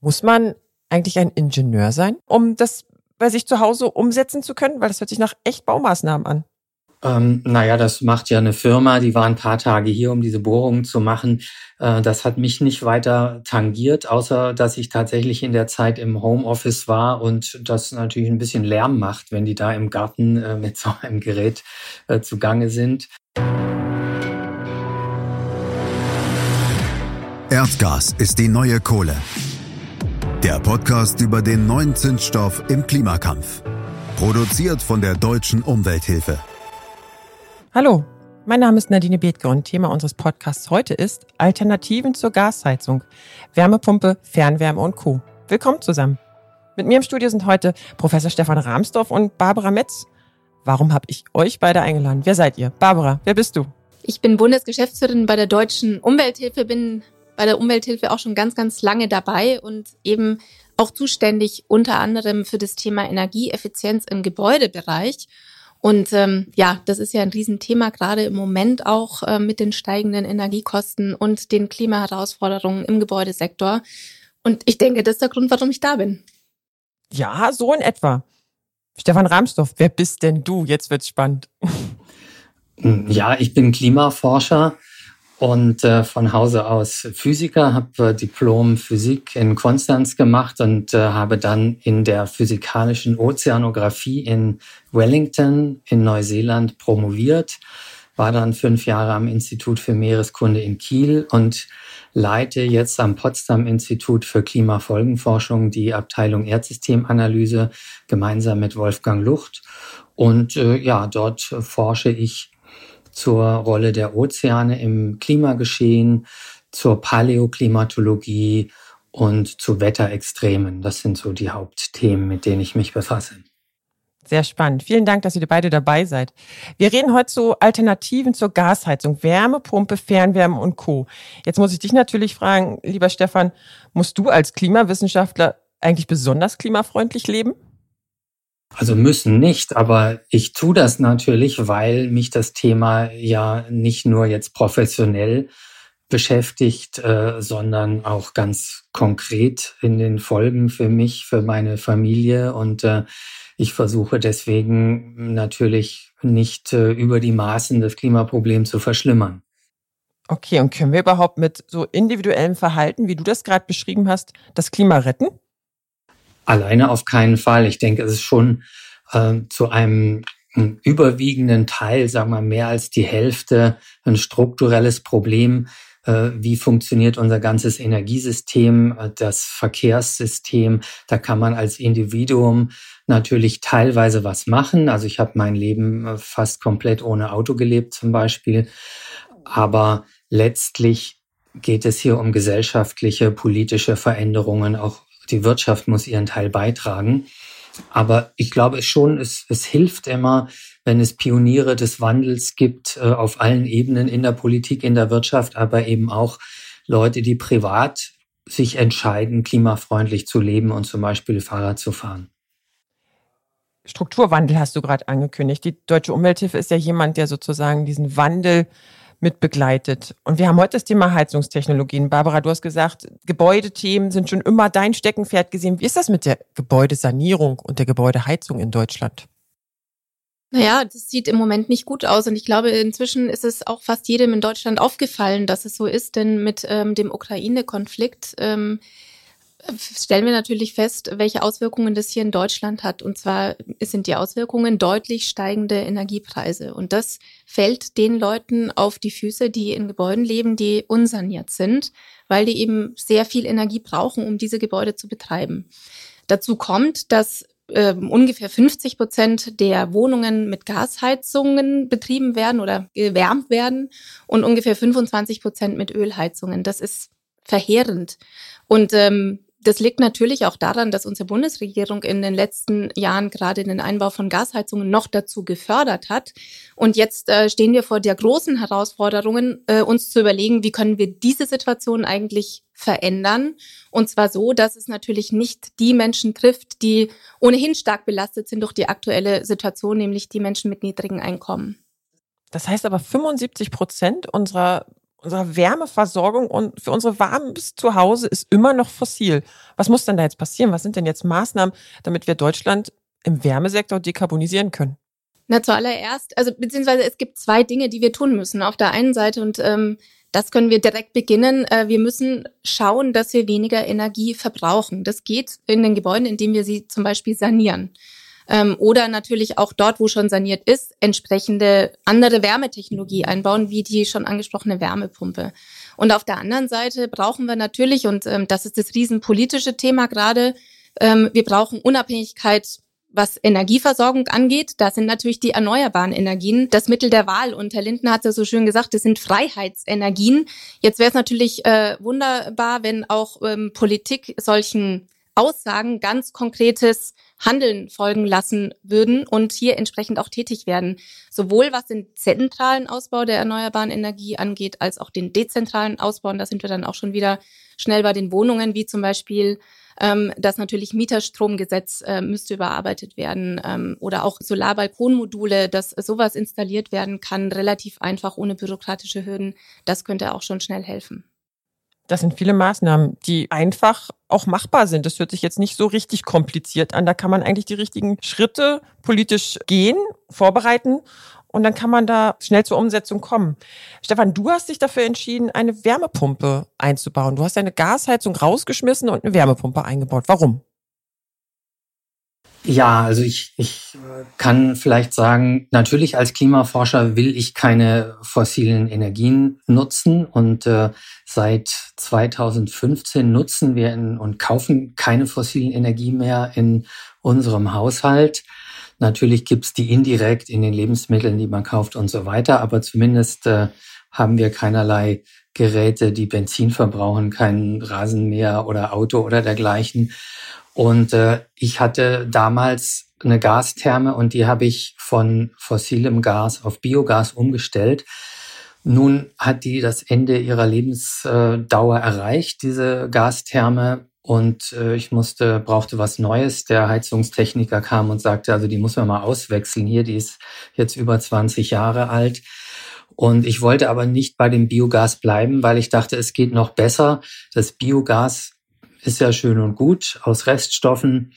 Muss man eigentlich ein Ingenieur sein, um das bei sich zu Hause umsetzen zu können? Weil das hört sich nach echt Baumaßnahmen an. Ähm, naja, das macht ja eine Firma, die war ein paar Tage hier, um diese Bohrungen zu machen. Äh, das hat mich nicht weiter tangiert, außer dass ich tatsächlich in der Zeit im Homeoffice war und das natürlich ein bisschen Lärm macht, wenn die da im Garten äh, mit so einem Gerät äh, zugange sind. Erdgas ist die neue Kohle. Der Podcast über den neuen Zündstoff im Klimakampf. Produziert von der Deutschen Umwelthilfe. Hallo, mein Name ist Nadine Bethke und Thema unseres Podcasts heute ist Alternativen zur Gasheizung, Wärmepumpe, Fernwärme und Co. Willkommen zusammen. Mit mir im Studio sind heute Professor Stefan Rahmsdorf und Barbara Metz. Warum habe ich euch beide eingeladen? Wer seid ihr? Barbara, wer bist du? Ich bin Bundesgeschäftsführerin bei der Deutschen Umwelthilfe, bin bei der Umwelthilfe auch schon ganz, ganz lange dabei und eben auch zuständig unter anderem für das Thema Energieeffizienz im Gebäudebereich. Und ähm, ja, das ist ja ein Riesenthema, gerade im Moment auch äh, mit den steigenden Energiekosten und den Klimaherausforderungen im Gebäudesektor. Und ich denke, das ist der Grund, warum ich da bin. Ja, so in etwa. Stefan Rahmsdorf, wer bist denn du? Jetzt wird's spannend. Ja, ich bin Klimaforscher und äh, von Hause aus Physiker, habe äh, Diplom Physik in Konstanz gemacht und äh, habe dann in der physikalischen Ozeanographie in Wellington in Neuseeland promoviert, war dann fünf Jahre am Institut für Meereskunde in Kiel und leite jetzt am Potsdam Institut für Klimafolgenforschung die Abteilung Erdsystemanalyse gemeinsam mit Wolfgang Lucht. Und äh, ja, dort forsche ich zur Rolle der Ozeane im Klimageschehen, zur Paläoklimatologie und zu Wetterextremen. Das sind so die Hauptthemen, mit denen ich mich befasse. Sehr spannend. Vielen Dank, dass ihr beide dabei seid. Wir reden heute zu Alternativen zur Gasheizung, Wärmepumpe, Fernwärme und Co. Jetzt muss ich dich natürlich fragen, lieber Stefan, musst du als Klimawissenschaftler eigentlich besonders klimafreundlich leben? Also müssen nicht, aber ich tue das natürlich, weil mich das Thema ja nicht nur jetzt professionell beschäftigt, äh, sondern auch ganz konkret in den Folgen für mich, für meine Familie. Und äh, ich versuche deswegen natürlich nicht äh, über die Maßen das Klimaproblem zu verschlimmern. Okay, und können wir überhaupt mit so individuellem Verhalten, wie du das gerade beschrieben hast, das Klima retten? Alleine auf keinen Fall. Ich denke, es ist schon äh, zu einem überwiegenden Teil, sagen wir mehr als die Hälfte, ein strukturelles Problem. Äh, wie funktioniert unser ganzes Energiesystem, äh, das Verkehrssystem? Da kann man als Individuum natürlich teilweise was machen. Also ich habe mein Leben äh, fast komplett ohne Auto gelebt zum Beispiel. Aber letztlich geht es hier um gesellschaftliche, politische Veränderungen, auch die Wirtschaft muss ihren Teil beitragen. Aber ich glaube schon, es, es hilft immer, wenn es Pioniere des Wandels gibt, äh, auf allen Ebenen in der Politik, in der Wirtschaft, aber eben auch Leute, die privat sich entscheiden, klimafreundlich zu leben und zum Beispiel Fahrrad zu fahren. Strukturwandel hast du gerade angekündigt. Die Deutsche Umwelthilfe ist ja jemand, der sozusagen diesen Wandel mit begleitet. Und wir haben heute das Thema Heizungstechnologien. Barbara, du hast gesagt, Gebäudethemen sind schon immer dein Steckenpferd gesehen. Wie ist das mit der Gebäudesanierung und der Gebäudeheizung in Deutschland? Naja, das sieht im Moment nicht gut aus. Und ich glaube, inzwischen ist es auch fast jedem in Deutschland aufgefallen, dass es so ist. Denn mit ähm, dem Ukraine-Konflikt ähm, stellen wir natürlich fest, welche Auswirkungen das hier in Deutschland hat. Und zwar sind die Auswirkungen deutlich steigende Energiepreise. Und das fällt den Leuten auf die Füße, die in Gebäuden leben, die unsaniert sind, weil die eben sehr viel Energie brauchen, um diese Gebäude zu betreiben. Dazu kommt, dass äh, ungefähr 50 Prozent der Wohnungen mit Gasheizungen betrieben werden oder gewärmt werden und ungefähr 25 Prozent mit Ölheizungen. Das ist verheerend. Und ähm, das liegt natürlich auch daran, dass unsere Bundesregierung in den letzten Jahren gerade den Einbau von Gasheizungen noch dazu gefördert hat. Und jetzt äh, stehen wir vor der großen Herausforderung, äh, uns zu überlegen, wie können wir diese Situation eigentlich verändern. Und zwar so, dass es natürlich nicht die Menschen trifft, die ohnehin stark belastet sind durch die aktuelle Situation, nämlich die Menschen mit niedrigen Einkommen. Das heißt aber 75 Prozent unserer unsere Wärmeversorgung und für unsere warmes Zuhause ist immer noch fossil. Was muss denn da jetzt passieren? Was sind denn jetzt Maßnahmen, damit wir Deutschland im Wärmesektor dekarbonisieren können? Na, zuallererst, also beziehungsweise es gibt zwei Dinge, die wir tun müssen. Auf der einen Seite, und ähm, das können wir direkt beginnen, äh, wir müssen schauen, dass wir weniger Energie verbrauchen. Das geht in den Gebäuden, indem wir sie zum Beispiel sanieren. Ähm, oder natürlich auch dort, wo schon saniert ist, entsprechende andere Wärmetechnologie einbauen, wie die schon angesprochene Wärmepumpe. Und auf der anderen Seite brauchen wir natürlich, und ähm, das ist das riesenpolitische Thema gerade, ähm, wir brauchen Unabhängigkeit was Energieversorgung angeht, da sind natürlich die erneuerbaren Energien das Mittel der Wahl. Und Herr Linden hat ja so schön gesagt, das sind Freiheitsenergien. Jetzt wäre es natürlich äh, wunderbar, wenn auch ähm, Politik solchen Aussagen ganz konkretes Handeln folgen lassen würden und hier entsprechend auch tätig werden. Sowohl was den zentralen Ausbau der erneuerbaren Energie angeht, als auch den dezentralen Ausbau. Und da sind wir dann auch schon wieder schnell bei den Wohnungen, wie zum Beispiel ähm, das natürlich Mieterstromgesetz äh, müsste überarbeitet werden ähm, oder auch Solarbalkonmodule, dass sowas installiert werden kann, relativ einfach, ohne bürokratische Hürden. Das könnte auch schon schnell helfen. Das sind viele Maßnahmen, die einfach auch machbar sind. Das hört sich jetzt nicht so richtig kompliziert an. Da kann man eigentlich die richtigen Schritte politisch gehen, vorbereiten und dann kann man da schnell zur Umsetzung kommen. Stefan, du hast dich dafür entschieden, eine Wärmepumpe einzubauen. Du hast deine Gasheizung rausgeschmissen und eine Wärmepumpe eingebaut. Warum? Ja, also ich, ich kann vielleicht sagen, natürlich als Klimaforscher will ich keine fossilen Energien nutzen und äh, seit 2015 nutzen wir in, und kaufen keine fossilen Energien mehr in unserem Haushalt. Natürlich gibt's die indirekt in den Lebensmitteln, die man kauft und so weiter, aber zumindest äh, haben wir keinerlei Geräte, die Benzin verbrauchen, kein Rasenmäher oder Auto oder dergleichen. Und äh, ich hatte damals eine Gastherme und die habe ich von fossilem Gas auf Biogas umgestellt. Nun hat die das Ende ihrer Lebensdauer erreicht, diese Gastherme und äh, ich musste, brauchte was Neues. Der Heizungstechniker kam und sagte, also die muss man mal auswechseln hier, die ist jetzt über 20 Jahre alt. Und ich wollte aber nicht bei dem Biogas bleiben, weil ich dachte, es geht noch besser. Das Biogas ist ja schön und gut aus Reststoffen,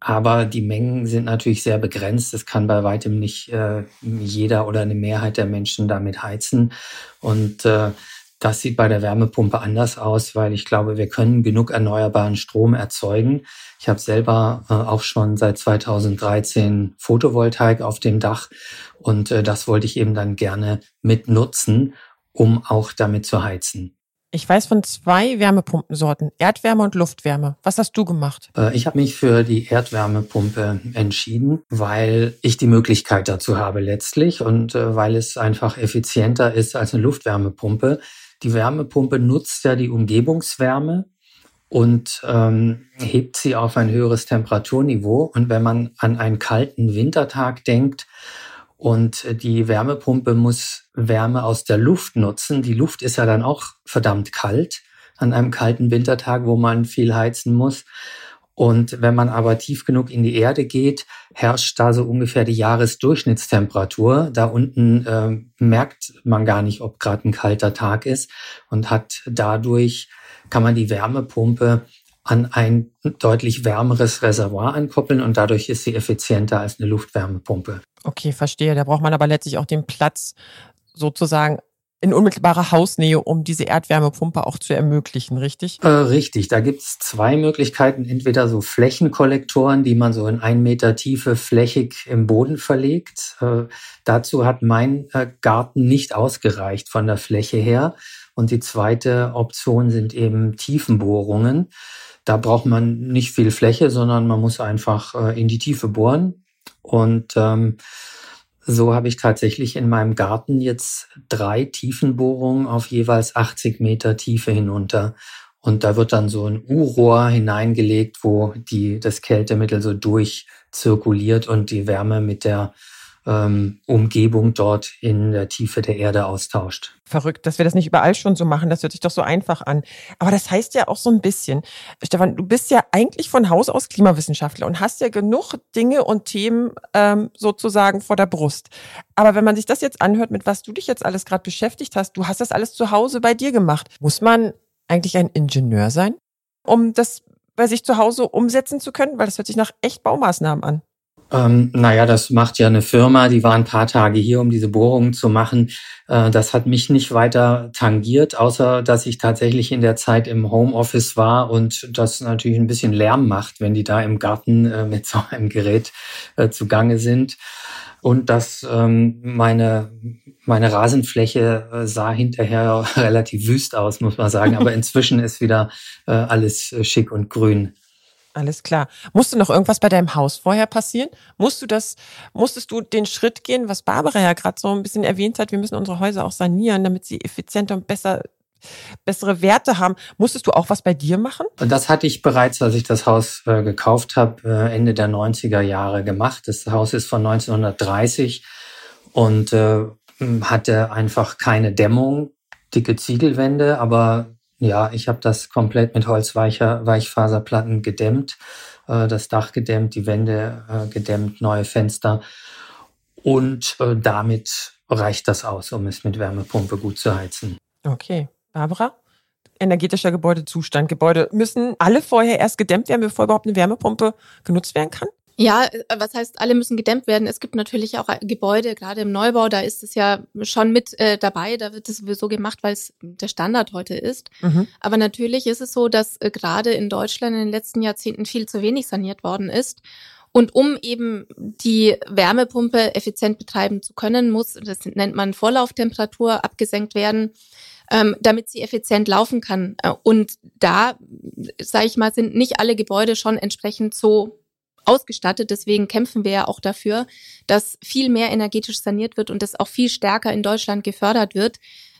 aber die Mengen sind natürlich sehr begrenzt. Es kann bei weitem nicht äh, jeder oder eine Mehrheit der Menschen damit heizen. Und äh, das sieht bei der Wärmepumpe anders aus, weil ich glaube, wir können genug erneuerbaren Strom erzeugen. Ich habe selber äh, auch schon seit 2013 Photovoltaik auf dem Dach und äh, das wollte ich eben dann gerne mitnutzen, um auch damit zu heizen. Ich weiß von zwei Wärmepumpensorten, Erdwärme und Luftwärme. Was hast du gemacht? Äh, ich habe mich für die Erdwärmepumpe entschieden, weil ich die Möglichkeit dazu habe letztlich und äh, weil es einfach effizienter ist als eine Luftwärmepumpe. Die Wärmepumpe nutzt ja die Umgebungswärme und ähm, hebt sie auf ein höheres Temperaturniveau. Und wenn man an einen kalten Wintertag denkt und die Wärmepumpe muss Wärme aus der Luft nutzen, die Luft ist ja dann auch verdammt kalt an einem kalten Wintertag, wo man viel heizen muss. Und wenn man aber tief genug in die Erde geht, herrscht da so ungefähr die Jahresdurchschnittstemperatur. Da unten äh, merkt man gar nicht, ob gerade ein kalter Tag ist und hat dadurch, kann man die Wärmepumpe an ein deutlich wärmeres Reservoir ankoppeln und dadurch ist sie effizienter als eine Luftwärmepumpe. Okay, verstehe. Da braucht man aber letztlich auch den Platz sozusagen in unmittelbarer Hausnähe, um diese Erdwärmepumpe auch zu ermöglichen, richtig? Äh, richtig, da gibt es zwei Möglichkeiten. Entweder so Flächenkollektoren, die man so in ein Meter Tiefe flächig im Boden verlegt. Äh, dazu hat mein äh, Garten nicht ausgereicht von der Fläche her. Und die zweite Option sind eben Tiefenbohrungen. Da braucht man nicht viel Fläche, sondern man muss einfach äh, in die Tiefe bohren. Und ähm, so habe ich tatsächlich in meinem Garten jetzt drei Tiefenbohrungen auf jeweils 80 Meter Tiefe hinunter. Und da wird dann so ein U-Rohr hineingelegt, wo die, das Kältemittel so durchzirkuliert und die Wärme mit der ähm, Umgebung dort in der Tiefe der Erde austauscht. Verrückt, dass wir das nicht überall schon so machen. Das hört sich doch so einfach an. Aber das heißt ja auch so ein bisschen, Stefan, du bist ja eigentlich von Haus aus Klimawissenschaftler und hast ja genug Dinge und Themen ähm, sozusagen vor der Brust. Aber wenn man sich das jetzt anhört, mit was du dich jetzt alles gerade beschäftigt hast, du hast das alles zu Hause bei dir gemacht. Muss man eigentlich ein Ingenieur sein, um das bei sich zu Hause umsetzen zu können? Weil das hört sich nach echt Baumaßnahmen an. Ähm, naja, das macht ja eine Firma, die war ein paar Tage hier, um diese Bohrungen zu machen. Äh, das hat mich nicht weiter tangiert, außer dass ich tatsächlich in der Zeit im Homeoffice war und das natürlich ein bisschen Lärm macht, wenn die da im Garten äh, mit so einem Gerät äh, zugange sind. Und dass ähm, meine, meine Rasenfläche äh, sah hinterher relativ wüst aus, muss man sagen. Aber inzwischen ist wieder äh, alles äh, schick und grün. Alles klar. Musste noch irgendwas bei deinem Haus vorher passieren? Musst du das, musstest du den Schritt gehen, was Barbara ja gerade so ein bisschen erwähnt hat, wir müssen unsere Häuser auch sanieren, damit sie effizienter und besser bessere Werte haben. Musstest du auch was bei dir machen? Das hatte ich bereits, als ich das Haus äh, gekauft habe, äh, Ende der 90er Jahre gemacht. Das Haus ist von 1930 und äh, hatte einfach keine Dämmung, dicke Ziegelwände, aber ja, ich habe das komplett mit Holzweichfaserplatten gedämmt, äh, das Dach gedämmt, die Wände äh, gedämmt, neue Fenster. Und äh, damit reicht das aus, um es mit Wärmepumpe gut zu heizen. Okay. Barbara? Energetischer Gebäudezustand. Gebäude müssen alle vorher erst gedämmt werden, bevor überhaupt eine Wärmepumpe genutzt werden kann? Ja, äh, was heißt, alle müssen gedämmt werden? Es gibt natürlich auch Gebäude, gerade im Neubau, da ist es ja schon mit äh, dabei, da wird es sowieso gemacht, weil es der Standard heute ist. Mhm. Aber natürlich ist es so, dass äh, gerade in Deutschland in den letzten Jahrzehnten viel zu wenig saniert worden ist. Und um eben die Wärmepumpe effizient betreiben zu können, muss, das nennt man Vorlauftemperatur, abgesenkt werden, ähm, damit sie effizient laufen kann. Äh, und da, sage ich mal, sind nicht alle Gebäude schon entsprechend so ausgestattet. Deswegen kämpfen wir ja auch dafür, dass viel mehr energetisch saniert wird und das auch viel stärker in Deutschland gefördert wird.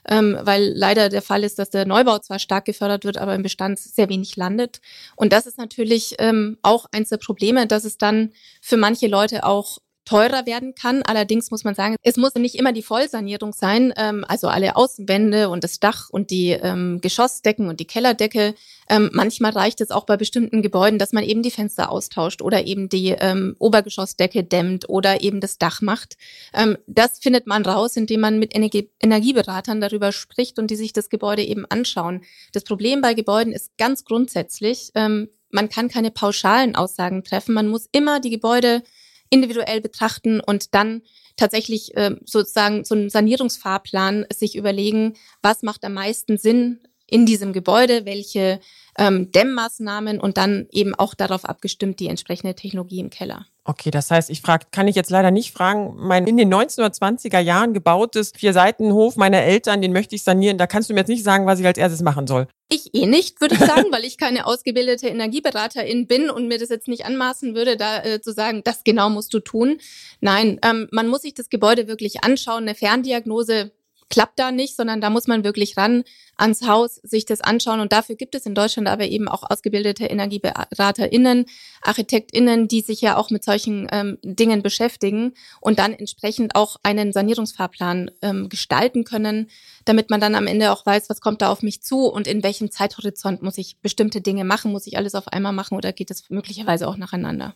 Ähm, weil leider der Fall ist, dass der Neubau zwar stark gefördert wird, aber im Bestand sehr wenig landet. Und das ist natürlich ähm, auch eins der Probleme, dass es dann für manche Leute auch teurer werden kann. Allerdings muss man sagen, es muss nicht immer die Vollsanierung sein, ähm, also alle Außenwände und das Dach und die ähm, Geschossdecken und die Kellerdecke. Ähm, manchmal reicht es auch bei bestimmten Gebäuden, dass man eben die Fenster austauscht oder eben die ähm, Obergeschossdecke dämmt oder eben das Dach macht. Ähm, das findet man raus, indem man mit Energie Energieberatern darüber spricht und die sich das Gebäude eben anschauen. Das Problem bei Gebäuden ist ganz grundsätzlich, ähm, man kann keine pauschalen Aussagen treffen. Man muss immer die Gebäude individuell betrachten und dann tatsächlich äh, sozusagen so einen Sanierungsfahrplan sich überlegen, was macht am meisten Sinn in diesem Gebäude, welche ähm, Dämmmaßnahmen und dann eben auch darauf abgestimmt die entsprechende Technologie im Keller. Okay, das heißt, ich frage, kann ich jetzt leider nicht fragen, mein in den 1920er Jahren gebautes Vier-Seiten-Hof meiner Eltern, den möchte ich sanieren. Da kannst du mir jetzt nicht sagen, was ich als erstes machen soll. Ich eh nicht, würde ich sagen, weil ich keine ausgebildete Energieberaterin bin und mir das jetzt nicht anmaßen würde, da äh, zu sagen, das genau musst du tun. Nein, ähm, man muss sich das Gebäude wirklich anschauen. Eine Ferndiagnose klappt da nicht, sondern da muss man wirklich ran ans Haus, sich das anschauen. Und dafür gibt es in Deutschland aber eben auch ausgebildete EnergieberaterInnen, ArchitektInnen, die sich ja auch mit solchen ähm, Dingen beschäftigen und dann entsprechend auch einen Sanierungsfahrplan ähm, gestalten können, damit man dann am Ende auch weiß, was kommt da auf mich zu und in welchem Zeithorizont muss ich bestimmte Dinge machen, muss ich alles auf einmal machen oder geht es möglicherweise auch nacheinander.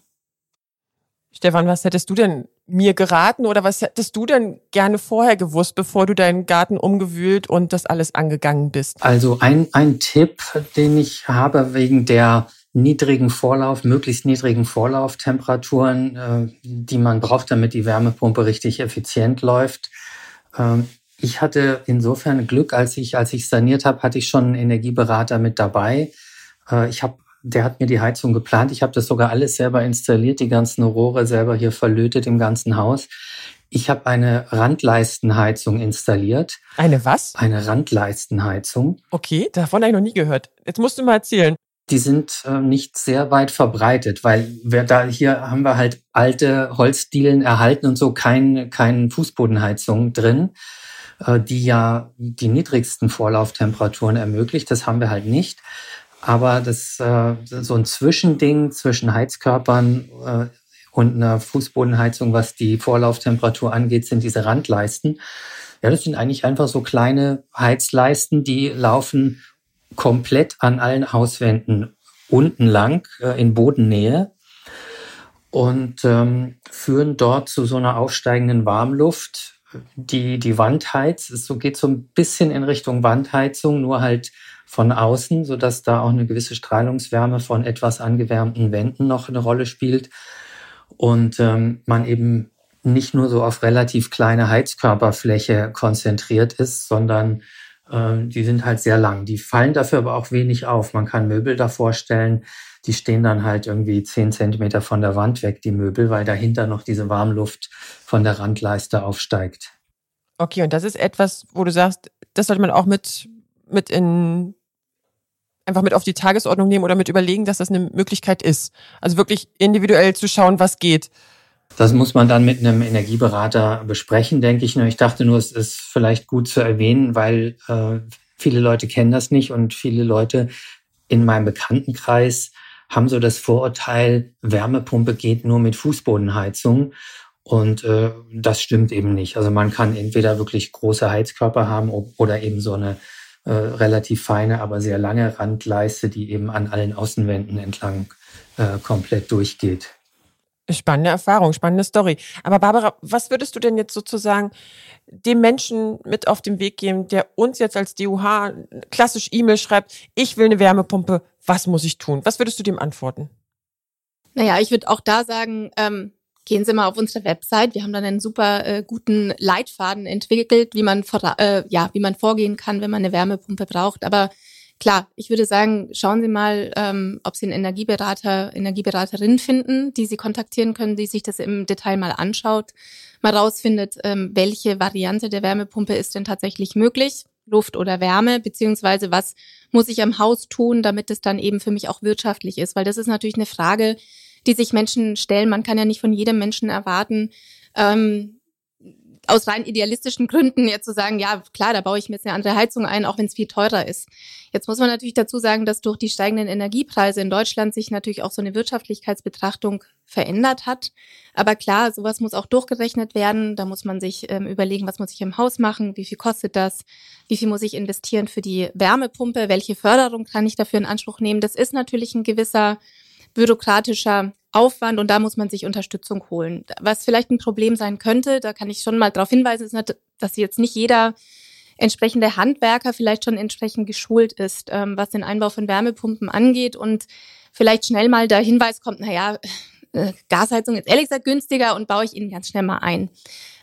Stefan, was hättest du denn mir geraten oder was hättest du denn gerne vorher gewusst, bevor du deinen Garten umgewühlt und das alles angegangen bist? Also ein, ein Tipp, den ich habe wegen der niedrigen Vorlauf, möglichst niedrigen Vorlauftemperaturen, äh, die man braucht, damit die Wärmepumpe richtig effizient läuft. Ähm, ich hatte insofern Glück, als ich, als ich saniert habe, hatte ich schon einen Energieberater mit dabei. Äh, ich habe der hat mir die Heizung geplant. Ich habe das sogar alles selber installiert, die ganzen Rohre selber hier verlötet im ganzen Haus. Ich habe eine Randleistenheizung installiert. Eine was? Eine Randleistenheizung. Okay, davon habe ich noch nie gehört. Jetzt musst du mal erzählen. Die sind äh, nicht sehr weit verbreitet, weil wir da hier haben wir halt alte Holzdielen erhalten und so kein, kein Fußbodenheizung drin, äh, die ja die niedrigsten Vorlauftemperaturen ermöglicht. Das haben wir halt nicht. Aber das äh, so ein Zwischending zwischen Heizkörpern äh, und einer Fußbodenheizung, was die Vorlauftemperatur angeht, sind diese Randleisten. Ja, das sind eigentlich einfach so kleine Heizleisten, die laufen komplett an allen Hauswänden unten lang äh, in Bodennähe und ähm, führen dort zu so einer aufsteigenden Warmluft, die die Wand heizt. Es so geht so ein bisschen in Richtung Wandheizung, nur halt von außen, so dass da auch eine gewisse Strahlungswärme von etwas angewärmten Wänden noch eine Rolle spielt und ähm, man eben nicht nur so auf relativ kleine Heizkörperfläche konzentriert ist, sondern die sind halt sehr lang. Die fallen dafür aber auch wenig auf. Man kann Möbel davor stellen, die stehen dann halt irgendwie zehn Zentimeter von der Wand weg, die Möbel, weil dahinter noch diese Warmluft von der Randleiste aufsteigt. Okay, und das ist etwas, wo du sagst, das sollte man auch mit, mit in, einfach mit auf die Tagesordnung nehmen oder mit überlegen, dass das eine Möglichkeit ist. Also wirklich individuell zu schauen, was geht. Das muss man dann mit einem Energieberater besprechen, denke ich. Ich dachte nur, es ist vielleicht gut zu erwähnen, weil äh, viele Leute kennen das nicht und viele Leute in meinem Bekanntenkreis haben so das Vorurteil, Wärmepumpe geht nur mit Fußbodenheizung. Und äh, das stimmt eben nicht. Also man kann entweder wirklich große Heizkörper haben oder eben so eine äh, relativ feine, aber sehr lange Randleiste, die eben an allen Außenwänden entlang äh, komplett durchgeht. Spannende Erfahrung, spannende Story. Aber Barbara, was würdest du denn jetzt sozusagen dem Menschen mit auf den Weg geben, der uns jetzt als DUH klassisch E-Mail schreibt, ich will eine Wärmepumpe, was muss ich tun? Was würdest du dem antworten? Naja, ich würde auch da sagen, ähm, gehen Sie mal auf unsere Website. Wir haben dann einen super äh, guten Leitfaden entwickelt, wie man, äh, ja, wie man vorgehen kann, wenn man eine Wärmepumpe braucht. Aber Klar, ich würde sagen, schauen Sie mal, ähm, ob Sie einen Energieberater, Energieberaterin finden, die Sie kontaktieren können, die sich das im Detail mal anschaut, mal rausfindet, ähm, welche Variante der Wärmepumpe ist denn tatsächlich möglich, Luft oder Wärme, beziehungsweise was muss ich am Haus tun, damit es dann eben für mich auch wirtschaftlich ist, weil das ist natürlich eine Frage, die sich Menschen stellen. Man kann ja nicht von jedem Menschen erwarten, ähm, aus rein idealistischen Gründen jetzt zu sagen, ja klar, da baue ich mir jetzt eine andere Heizung ein, auch wenn es viel teurer ist. Jetzt muss man natürlich dazu sagen, dass durch die steigenden Energiepreise in Deutschland sich natürlich auch so eine Wirtschaftlichkeitsbetrachtung verändert hat. Aber klar, sowas muss auch durchgerechnet werden. Da muss man sich ähm, überlegen, was muss ich im Haus machen, wie viel kostet das, wie viel muss ich investieren für die Wärmepumpe, welche Förderung kann ich dafür in Anspruch nehmen. Das ist natürlich ein gewisser bürokratischer Aufwand und da muss man sich Unterstützung holen. Was vielleicht ein Problem sein könnte, da kann ich schon mal darauf hinweisen, ist, dass jetzt nicht jeder entsprechende Handwerker vielleicht schon entsprechend geschult ist, ähm, was den Einbau von Wärmepumpen angeht und vielleicht schnell mal der Hinweis kommt, naja, äh, Gasheizung ist ehrlich gesagt günstiger und baue ich Ihnen ganz schnell mal ein.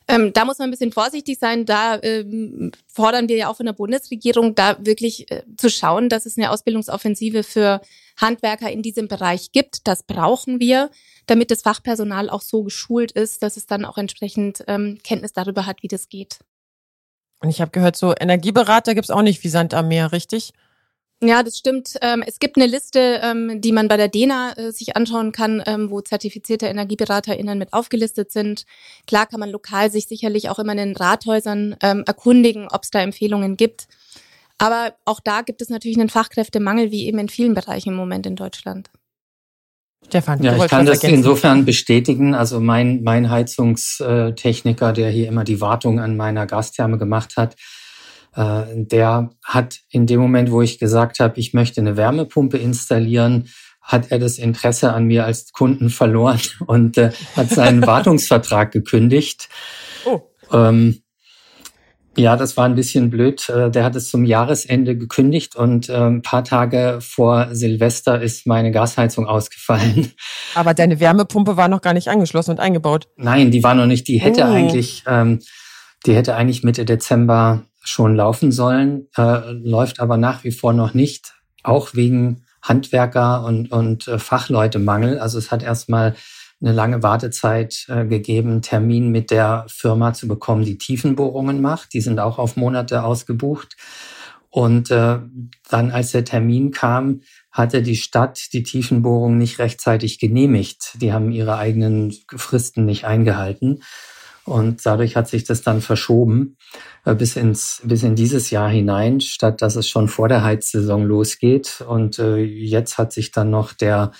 Ähm, da muss man ein bisschen vorsichtig sein. Da ähm, fordern wir ja auch von der Bundesregierung, da wirklich äh, zu schauen, dass es eine Ausbildungsoffensive für Handwerker in diesem Bereich gibt. Das brauchen wir, damit das Fachpersonal auch so geschult ist, dass es dann auch entsprechend ähm, Kenntnis darüber hat, wie das geht. Und ich habe gehört, so Energieberater gibt's auch nicht wie Sand am Meer, richtig? Ja, das stimmt. Ähm, es gibt eine Liste, ähm, die man bei der DENA äh, sich anschauen kann, ähm, wo zertifizierte EnergieberaterInnen mit aufgelistet sind. Klar kann man lokal sich sicherlich auch immer in den Rathäusern erkundigen, ob es da Empfehlungen gibt. Aber auch da gibt es natürlich einen Fachkräftemangel, wie eben in vielen Bereichen im Moment in Deutschland. Stefan, ja, ich kann das ergänzen. insofern bestätigen. Also mein, mein Heizungstechniker, der hier immer die Wartung an meiner Gastherme gemacht hat, äh, der hat in dem Moment, wo ich gesagt habe, ich möchte eine Wärmepumpe installieren, hat er das Interesse an mir als Kunden verloren und äh, hat seinen Wartungsvertrag gekündigt. Oh. Ähm, ja, das war ein bisschen blöd. Äh, der hat es zum Jahresende gekündigt und äh, ein paar Tage vor Silvester ist meine Gasheizung ausgefallen. Aber deine Wärmepumpe war noch gar nicht angeschlossen und eingebaut. Nein, die war noch nicht. Die hätte oh. eigentlich, ähm, die hätte eigentlich Mitte Dezember schon laufen sollen, äh, läuft aber nach wie vor noch nicht, auch wegen Handwerker und, und Fachleutemangel. Also es hat erstmal eine lange Wartezeit äh, gegeben, Termin mit der Firma zu bekommen, die Tiefenbohrungen macht. Die sind auch auf Monate ausgebucht. Und äh, dann, als der Termin kam, hatte die Stadt die Tiefenbohrung nicht rechtzeitig genehmigt. Die haben ihre eigenen Fristen nicht eingehalten. Und dadurch hat sich das dann verschoben äh, bis ins bis in dieses Jahr hinein, statt dass es schon vor der Heizsaison losgeht. Und äh, jetzt hat sich dann noch der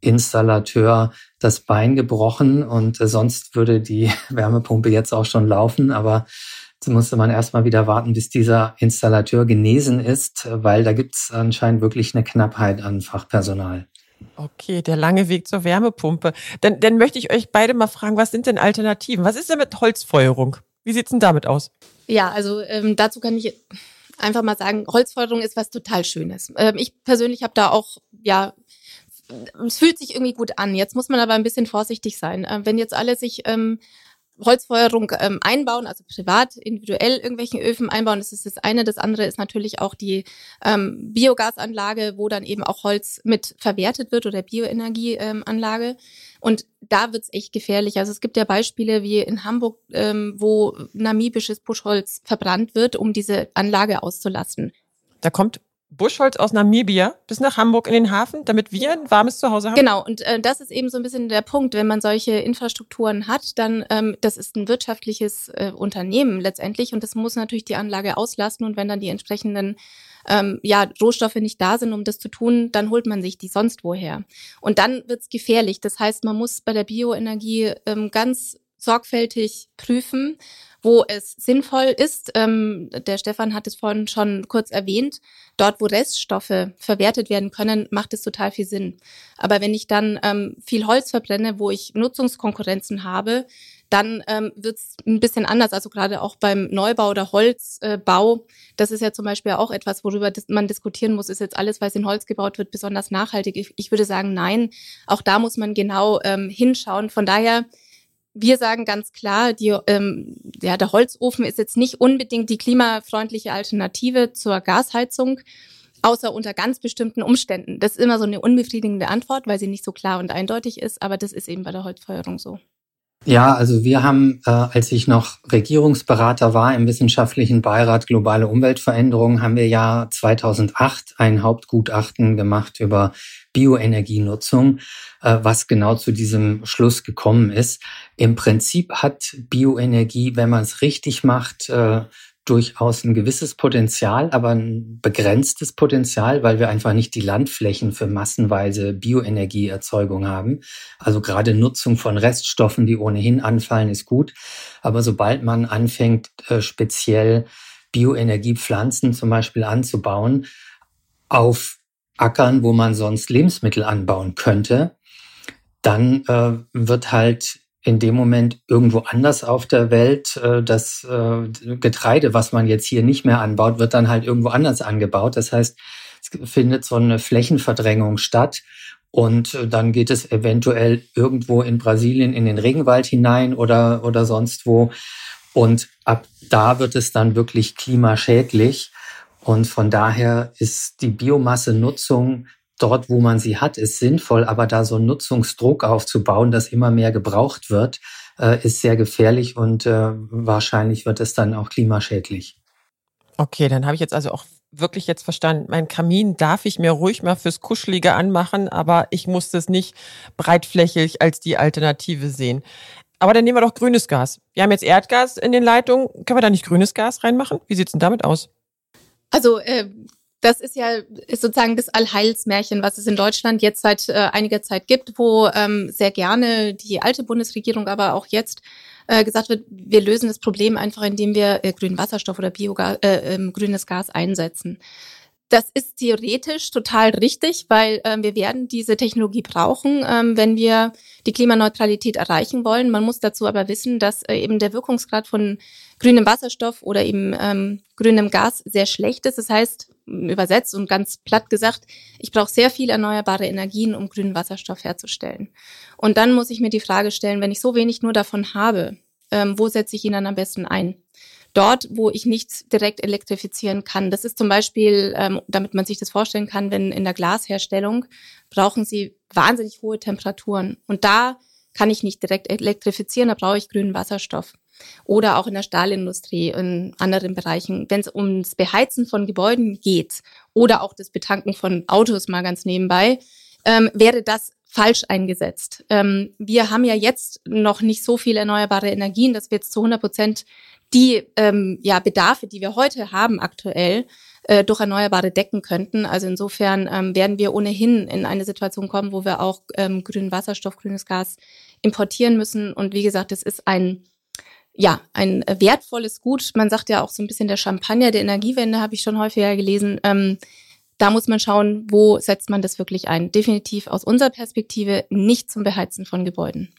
Installateur das Bein gebrochen und äh, sonst würde die Wärmepumpe jetzt auch schon laufen, aber Jetzt musste man erstmal wieder warten, bis dieser Installateur genesen ist, weil da gibt es anscheinend wirklich eine Knappheit an Fachpersonal. Okay, der lange Weg zur Wärmepumpe. Dann, dann möchte ich euch beide mal fragen, was sind denn Alternativen? Was ist denn mit Holzfeuerung? Wie sieht es denn damit aus? Ja, also ähm, dazu kann ich einfach mal sagen, Holzfeuerung ist was total Schönes. Ähm, ich persönlich habe da auch, ja, es fühlt sich irgendwie gut an. Jetzt muss man aber ein bisschen vorsichtig sein. Äh, wenn jetzt alle sich ähm, Holzfeuerung ähm, einbauen, also privat, individuell irgendwelchen Öfen einbauen. Das ist das eine. Das andere ist natürlich auch die ähm, Biogasanlage, wo dann eben auch Holz mit verwertet wird oder Bioenergieanlage. Ähm, und da wird's echt gefährlich. Also es gibt ja Beispiele wie in Hamburg, ähm, wo namibisches Buschholz verbrannt wird, um diese Anlage auszulassen. Da kommt Buschholz aus Namibia bis nach Hamburg in den Hafen, damit wir ein warmes Zuhause haben? Genau, und äh, das ist eben so ein bisschen der Punkt. Wenn man solche Infrastrukturen hat, dann ähm, das ist ein wirtschaftliches äh, Unternehmen letztendlich und das muss natürlich die Anlage auslasten und wenn dann die entsprechenden ähm, ja, Rohstoffe nicht da sind, um das zu tun, dann holt man sich die sonst woher. Und dann wird's gefährlich. Das heißt, man muss bei der Bioenergie ähm, ganz sorgfältig prüfen, wo es sinnvoll ist. Ähm, der Stefan hat es vorhin schon kurz erwähnt. Dort, wo Reststoffe verwertet werden können, macht es total viel Sinn. Aber wenn ich dann ähm, viel Holz verbrenne, wo ich Nutzungskonkurrenzen habe, dann ähm, wird es ein bisschen anders. Also gerade auch beim Neubau oder Holzbau, äh, das ist ja zum Beispiel auch etwas, worüber man diskutieren muss, ist jetzt alles, was in Holz gebaut wird, besonders nachhaltig. Ich, ich würde sagen, nein. Auch da muss man genau ähm, hinschauen. Von daher wir sagen ganz klar, die, ähm, ja, der Holzofen ist jetzt nicht unbedingt die klimafreundliche Alternative zur Gasheizung, außer unter ganz bestimmten Umständen. Das ist immer so eine unbefriedigende Antwort, weil sie nicht so klar und eindeutig ist, aber das ist eben bei der Holzfeuerung so. Ja, also wir haben, äh, als ich noch Regierungsberater war im wissenschaftlichen Beirat Globale Umweltveränderungen, haben wir ja 2008 ein Hauptgutachten gemacht über Bioenergienutzung, äh, was genau zu diesem Schluss gekommen ist. Im Prinzip hat Bioenergie, wenn man es richtig macht, äh, durchaus ein gewisses Potenzial, aber ein begrenztes Potenzial, weil wir einfach nicht die Landflächen für massenweise Bioenergieerzeugung haben. Also gerade Nutzung von Reststoffen, die ohnehin anfallen, ist gut. Aber sobald man anfängt, äh, speziell Bioenergiepflanzen zum Beispiel anzubauen, auf Ackern, wo man sonst Lebensmittel anbauen könnte, dann äh, wird halt in dem Moment irgendwo anders auf der Welt. Äh, das äh, Getreide, was man jetzt hier nicht mehr anbaut, wird dann halt irgendwo anders angebaut. Das heißt, es findet so eine Flächenverdrängung statt. Und äh, dann geht es eventuell irgendwo in Brasilien in den Regenwald hinein oder, oder sonst wo. Und ab da wird es dann wirklich klimaschädlich. Und von daher ist die Biomasse-Nutzung dort, wo man sie hat, ist sinnvoll, aber da so einen Nutzungsdruck aufzubauen, dass immer mehr gebraucht wird, äh, ist sehr gefährlich und äh, wahrscheinlich wird es dann auch klimaschädlich. Okay, dann habe ich jetzt also auch wirklich jetzt verstanden. Mein Kamin darf ich mir ruhig mal fürs Kuschelige anmachen, aber ich muss das nicht breitflächig als die Alternative sehen. Aber dann nehmen wir doch grünes Gas. Wir haben jetzt Erdgas in den Leitungen. Können wir da nicht grünes Gas reinmachen? Wie sieht's denn damit aus? Also äh, das ist ja ist sozusagen das Allheilsmärchen, was es in Deutschland jetzt seit äh, einiger Zeit gibt, wo ähm, sehr gerne die alte Bundesregierung, aber auch jetzt äh, gesagt wird, wir lösen das Problem einfach, indem wir äh, grünen Wasserstoff oder Biogas, äh, äh, grünes Gas einsetzen. Das ist theoretisch total richtig, weil ähm, wir werden diese Technologie brauchen, ähm, wenn wir die Klimaneutralität erreichen wollen. Man muss dazu aber wissen, dass äh, eben der Wirkungsgrad von grünem Wasserstoff oder eben ähm, grünem Gas sehr schlecht ist. Das heißt, übersetzt und ganz platt gesagt, ich brauche sehr viel erneuerbare Energien, um grünen Wasserstoff herzustellen. Und dann muss ich mir die Frage stellen, wenn ich so wenig nur davon habe, ähm, wo setze ich ihn dann am besten ein? Dort, wo ich nichts direkt elektrifizieren kann. Das ist zum Beispiel, ähm, damit man sich das vorstellen kann, wenn in der Glasherstellung brauchen Sie wahnsinnig hohe Temperaturen. Und da kann ich nicht direkt elektrifizieren, da brauche ich grünen Wasserstoff. Oder auch in der Stahlindustrie, in anderen Bereichen, wenn es ums Beheizen von Gebäuden geht oder auch das Betanken von Autos mal ganz nebenbei, ähm, wäre das falsch eingesetzt. Ähm, wir haben ja jetzt noch nicht so viele erneuerbare Energien, dass wir jetzt zu 100 Prozent die ähm, ja, Bedarfe, die wir heute haben aktuell, äh, durch Erneuerbare decken könnten. Also insofern ähm, werden wir ohnehin in eine Situation kommen, wo wir auch ähm, grünen Wasserstoff, grünes Gas importieren müssen. Und wie gesagt, es ist ein ja, ein wertvolles Gut. Man sagt ja auch so ein bisschen der Champagner der Energiewende, habe ich schon häufiger gelesen. Ähm, da muss man schauen, wo setzt man das wirklich ein. Definitiv aus unserer Perspektive nicht zum Beheizen von Gebäuden.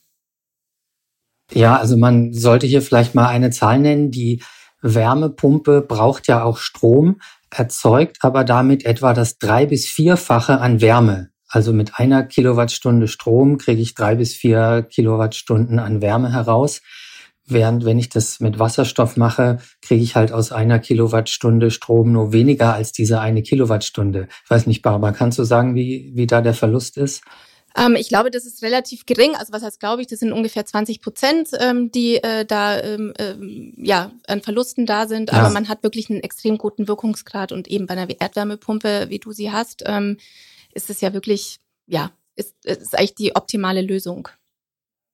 Ja, also man sollte hier vielleicht mal eine Zahl nennen. Die Wärmepumpe braucht ja auch Strom, erzeugt aber damit etwa das drei bis vierfache an Wärme. Also mit einer Kilowattstunde Strom kriege ich drei bis vier Kilowattstunden an Wärme heraus. Während wenn ich das mit Wasserstoff mache, kriege ich halt aus einer Kilowattstunde Strom nur weniger als diese eine Kilowattstunde. Ich weiß nicht, Barbara, kannst du sagen, wie, wie da der Verlust ist? Ähm, ich glaube, das ist relativ gering. Also was heißt, glaube ich, das sind ungefähr 20 Prozent, ähm, die äh, da ähm, ähm, ja an Verlusten da sind. Ja. Aber man hat wirklich einen extrem guten Wirkungsgrad und eben bei einer Erdwärmepumpe, wie du sie hast, ähm, ist es ja wirklich, ja, ist, ist eigentlich die optimale Lösung.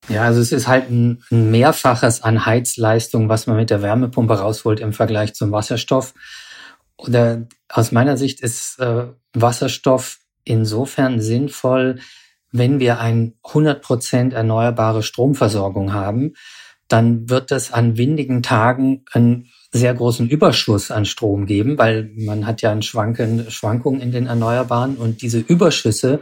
Ja, also es ist halt ein, ein Mehrfaches an Heizleistung, was man mit der Wärmepumpe rausholt im Vergleich zum Wasserstoff. Oder aus meiner Sicht ist äh, Wasserstoff insofern sinnvoll, wenn wir ein 100% erneuerbare Stromversorgung haben, dann wird es an windigen Tagen einen sehr großen Überschuss an Strom geben, weil man hat ja eine Schwanken, Schwankung in den Erneuerbaren und diese Überschüsse,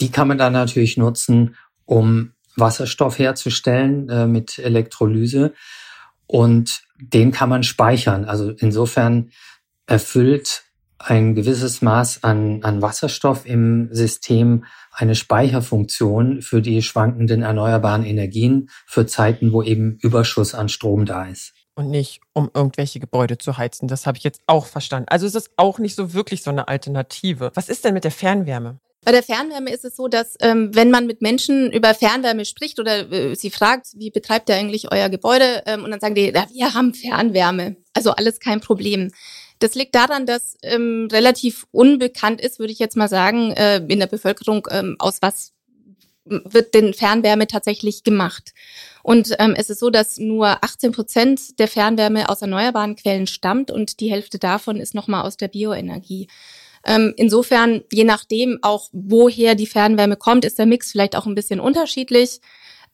die kann man dann natürlich nutzen, um Wasserstoff herzustellen äh, mit Elektrolyse und den kann man speichern. Also insofern erfüllt ein gewisses Maß an, an Wasserstoff im System eine Speicherfunktion für die schwankenden erneuerbaren Energien für Zeiten, wo eben Überschuss an Strom da ist. Und nicht, um irgendwelche Gebäude zu heizen. Das habe ich jetzt auch verstanden. Also ist es auch nicht so wirklich so eine Alternative. Was ist denn mit der Fernwärme? Bei der Fernwärme ist es so, dass ähm, wenn man mit Menschen über Fernwärme spricht oder äh, sie fragt, wie betreibt ihr eigentlich euer Gebäude, ähm, und dann sagen die, ja, wir haben Fernwärme. Also alles kein Problem. Das liegt daran, dass ähm, relativ unbekannt ist, würde ich jetzt mal sagen, äh, in der Bevölkerung, ähm, aus was wird denn Fernwärme tatsächlich gemacht. Und ähm, es ist so, dass nur 18 Prozent der Fernwärme aus erneuerbaren Quellen stammt und die Hälfte davon ist nochmal aus der Bioenergie. Ähm, insofern, je nachdem auch, woher die Fernwärme kommt, ist der Mix vielleicht auch ein bisschen unterschiedlich.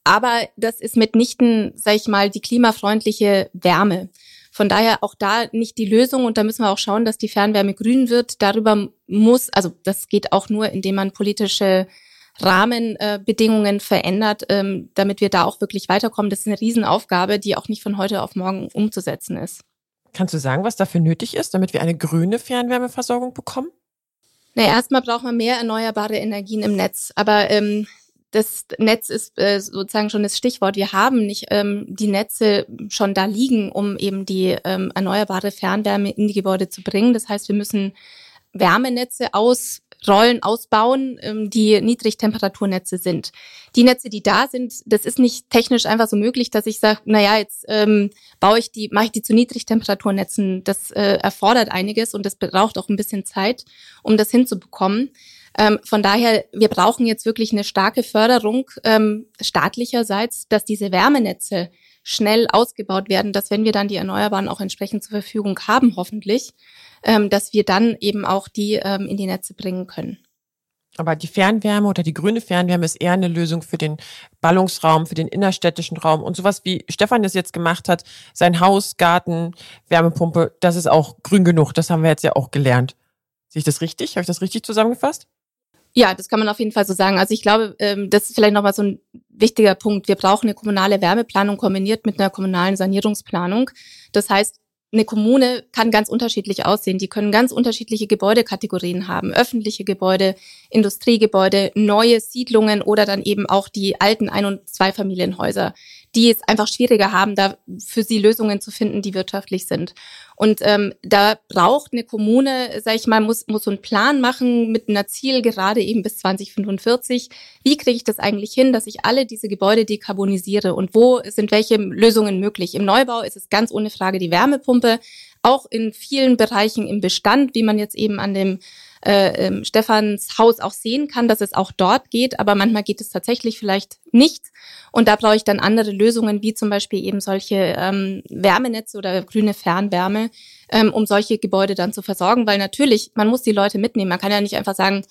Aber das ist mitnichten, sag ich mal, die klimafreundliche Wärme. Von daher auch da nicht die Lösung und da müssen wir auch schauen, dass die Fernwärme grün wird. Darüber muss, also das geht auch nur, indem man politische Rahmenbedingungen verändert, ähm, damit wir da auch wirklich weiterkommen. Das ist eine Riesenaufgabe, die auch nicht von heute auf morgen umzusetzen ist. Kannst du sagen, was dafür nötig ist, damit wir eine grüne Fernwärmeversorgung bekommen? Na, erstmal braucht man mehr erneuerbare Energien im Netz. Aber ähm, das Netz ist äh, sozusagen schon das Stichwort. Wir haben nicht ähm, die Netze schon da liegen, um eben die ähm, erneuerbare Fernwärme in die Gebäude zu bringen. Das heißt, wir müssen Wärmenetze aus Rollen ausbauen, ähm, die Niedrigtemperaturnetze sind. Die Netze, die da sind, das ist nicht technisch einfach so möglich, dass ich sage, naja, jetzt ähm, baue ich die, mache ich die zu Niedrigtemperaturnetzen. Das äh, erfordert einiges und das braucht auch ein bisschen Zeit, um das hinzubekommen. Ähm, von daher, wir brauchen jetzt wirklich eine starke Förderung ähm, staatlicherseits, dass diese Wärmenetze schnell ausgebaut werden, dass wenn wir dann die Erneuerbaren auch entsprechend zur Verfügung haben, hoffentlich, ähm, dass wir dann eben auch die ähm, in die Netze bringen können. Aber die Fernwärme oder die grüne Fernwärme ist eher eine Lösung für den Ballungsraum, für den innerstädtischen Raum und sowas wie Stefan das jetzt gemacht hat, sein Haus, Garten, Wärmepumpe, das ist auch grün genug. Das haben wir jetzt ja auch gelernt. Sehe ich das richtig? Habe ich das richtig zusammengefasst? Ja, das kann man auf jeden Fall so sagen. Also ich glaube, ähm, das ist vielleicht nochmal so ein wichtiger Punkt. Wir brauchen eine kommunale Wärmeplanung kombiniert mit einer kommunalen Sanierungsplanung. Das heißt, eine Kommune kann ganz unterschiedlich aussehen. Die können ganz unterschiedliche Gebäudekategorien haben. Öffentliche Gebäude, Industriegebäude, neue Siedlungen oder dann eben auch die alten Ein- und Zweifamilienhäuser, die es einfach schwieriger haben, da für sie Lösungen zu finden, die wirtschaftlich sind. Und ähm, da braucht eine Kommune, sag ich mal, muss, muss so einen Plan machen mit einer Zielgerade eben bis 2045. Wie kriege ich das eigentlich hin, dass ich alle diese Gebäude dekarbonisiere und wo sind welche Lösungen möglich? Im Neubau ist es ganz ohne Frage die Wärmepumpe, auch in vielen Bereichen im Bestand, wie man jetzt eben an dem äh, ähm, Stefans Haus auch sehen kann, dass es auch dort geht, aber manchmal geht es tatsächlich vielleicht nicht. Und da brauche ich dann andere Lösungen, wie zum Beispiel eben solche ähm, Wärmenetze oder grüne Fernwärme, ähm, um solche Gebäude dann zu versorgen. Weil natürlich, man muss die Leute mitnehmen. Man kann ja nicht einfach sagen,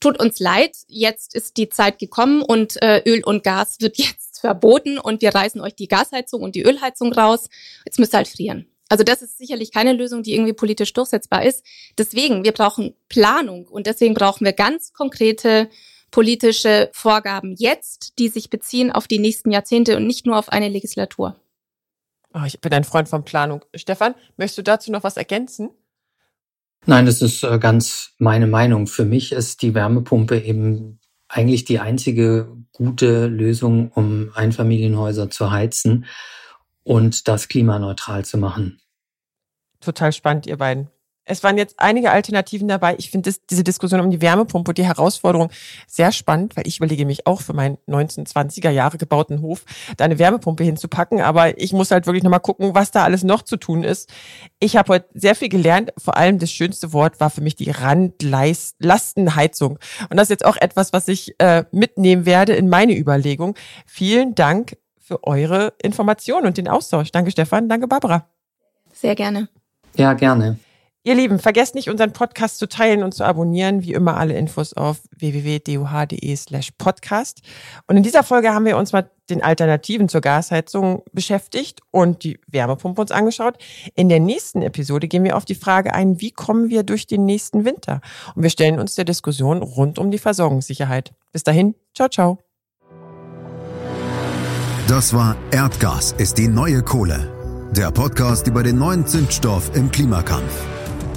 tut uns leid, jetzt ist die Zeit gekommen und äh, Öl und Gas wird jetzt verboten und wir reißen euch die Gasheizung und die Ölheizung raus. Jetzt müsst ihr halt frieren. Also das ist sicherlich keine Lösung, die irgendwie politisch durchsetzbar ist. Deswegen, wir brauchen Planung und deswegen brauchen wir ganz konkrete politische Vorgaben jetzt, die sich beziehen auf die nächsten Jahrzehnte und nicht nur auf eine Legislatur. Oh, ich bin ein Freund von Planung. Stefan, möchtest du dazu noch was ergänzen? Nein, das ist äh, ganz meine Meinung. Für mich ist die Wärmepumpe eben eigentlich die einzige gute Lösung, um Einfamilienhäuser zu heizen und das klimaneutral zu machen. Total spannend, ihr beiden. Es waren jetzt einige Alternativen dabei. Ich finde diese Diskussion um die Wärmepumpe die Herausforderung sehr spannend, weil ich überlege mich auch für meinen 1920er Jahre gebauten Hof da eine Wärmepumpe hinzupacken. Aber ich muss halt wirklich nochmal gucken, was da alles noch zu tun ist. Ich habe heute sehr viel gelernt. Vor allem das schönste Wort war für mich die Randlastenheizung. Und das ist jetzt auch etwas, was ich äh, mitnehmen werde in meine Überlegung. Vielen Dank für eure Informationen und den Austausch. Danke Stefan, danke Barbara. Sehr gerne. Ja, gerne. Ihr Lieben, vergesst nicht, unseren Podcast zu teilen und zu abonnieren. Wie immer alle Infos auf www.duh.de slash podcast. Und in dieser Folge haben wir uns mal den Alternativen zur Gasheizung beschäftigt und die Wärmepumpe uns angeschaut. In der nächsten Episode gehen wir auf die Frage ein, wie kommen wir durch den nächsten Winter? Und wir stellen uns der Diskussion rund um die Versorgungssicherheit. Bis dahin, ciao, ciao. Das war Erdgas ist die neue Kohle. Der Podcast über den neuen Zündstoff im Klimakampf.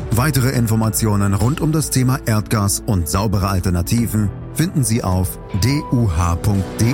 Weitere Informationen rund um das Thema Erdgas und saubere Alternativen finden Sie auf duh.de.